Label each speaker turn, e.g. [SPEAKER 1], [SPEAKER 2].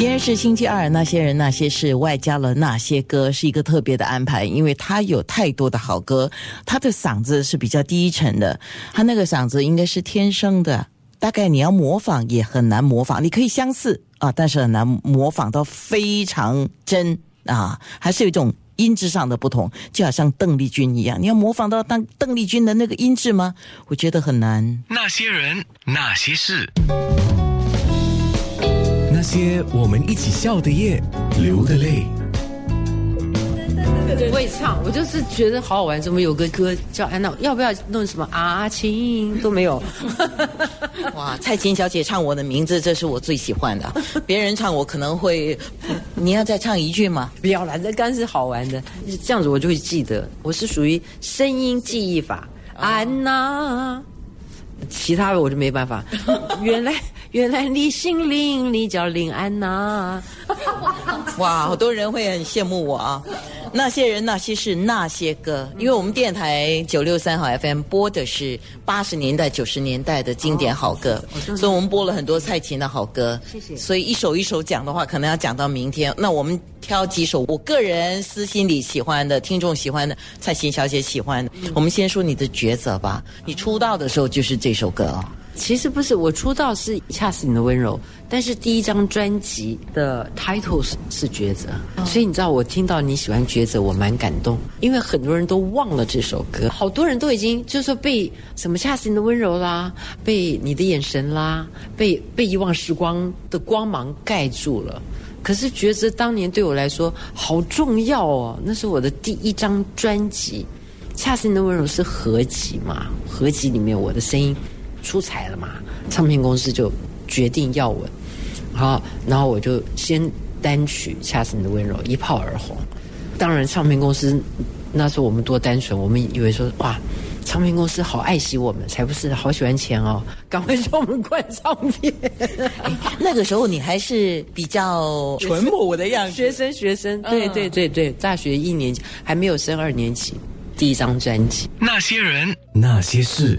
[SPEAKER 1] 今天是星期二，那些人那些事外加了那些歌，是一个特别的安排，因为他有太多的好歌。他的嗓子是比较低沉的，他那个嗓子应该是天生的，大概你要模仿也很难模仿。你可以相似啊，但是很难模仿到非常真啊，还是有一种音质上的不同，就好像邓丽君一样，你要模仿到当邓丽君的那个音质吗？我觉得很难。
[SPEAKER 2] 那些人，那些事，
[SPEAKER 3] 那些我们一起笑的夜，流的泪。
[SPEAKER 4] 不会唱，我就是觉得好好玩。怎么有个歌叫安娜？要不要弄什么阿青都没有？
[SPEAKER 1] 哇，蔡琴小姐唱我的名字，这是我最喜欢的。别人唱我可能会，你要再唱一句吗？
[SPEAKER 4] 不要了，这刚是好玩的，这样子我就会记得。我是属于声音记忆法，安娜，其他的我就没办法。原来原来你姓林，你叫林安娜。
[SPEAKER 1] 哇，好多人会很羡慕我啊！那些人、那些事、那些歌，因为我们电台九六三号 FM 播的是八十年代、九十年代的经典好歌，所以我们播了很多蔡琴的好歌。
[SPEAKER 4] 谢谢
[SPEAKER 1] 所以一首一首讲的话，可能要讲到明天。那我们挑几首我个人私心里喜欢的、听众喜欢的、蔡琴小姐喜欢的。我们先说你的抉择吧。你出道的时候就是这首歌哦。
[SPEAKER 4] 其实不是，我出道是《恰似你的温柔》，但是第一张专辑的 title 是是《抉择》，所以你知道我听到你喜欢《抉择》，我蛮感动，因为很多人都忘了这首歌，好多人都已经就是说被什么《恰似你的温柔》啦，被你的眼神啦，被被遗忘时光的光芒盖住了。可是《抉择》当年对我来说好重要哦，那是我的第一张专辑，《恰似你的温柔》是合集嘛，合集里面我的声音。出彩了嘛？唱片公司就决定要我，好，然后我就先单曲《恰似你的温柔》一炮而红。当然，唱片公司那时候我们多单纯，我们以为说哇，唱片公司好爱惜我们，才不是好喜欢钱哦，赶快叫我们灌唱片。
[SPEAKER 1] 那个时候你还是比较淳朴的样子，
[SPEAKER 4] 学生学生，对对对对，大学一年级还没有升二年级，第一张专辑。
[SPEAKER 2] 那些人，
[SPEAKER 3] 那些事。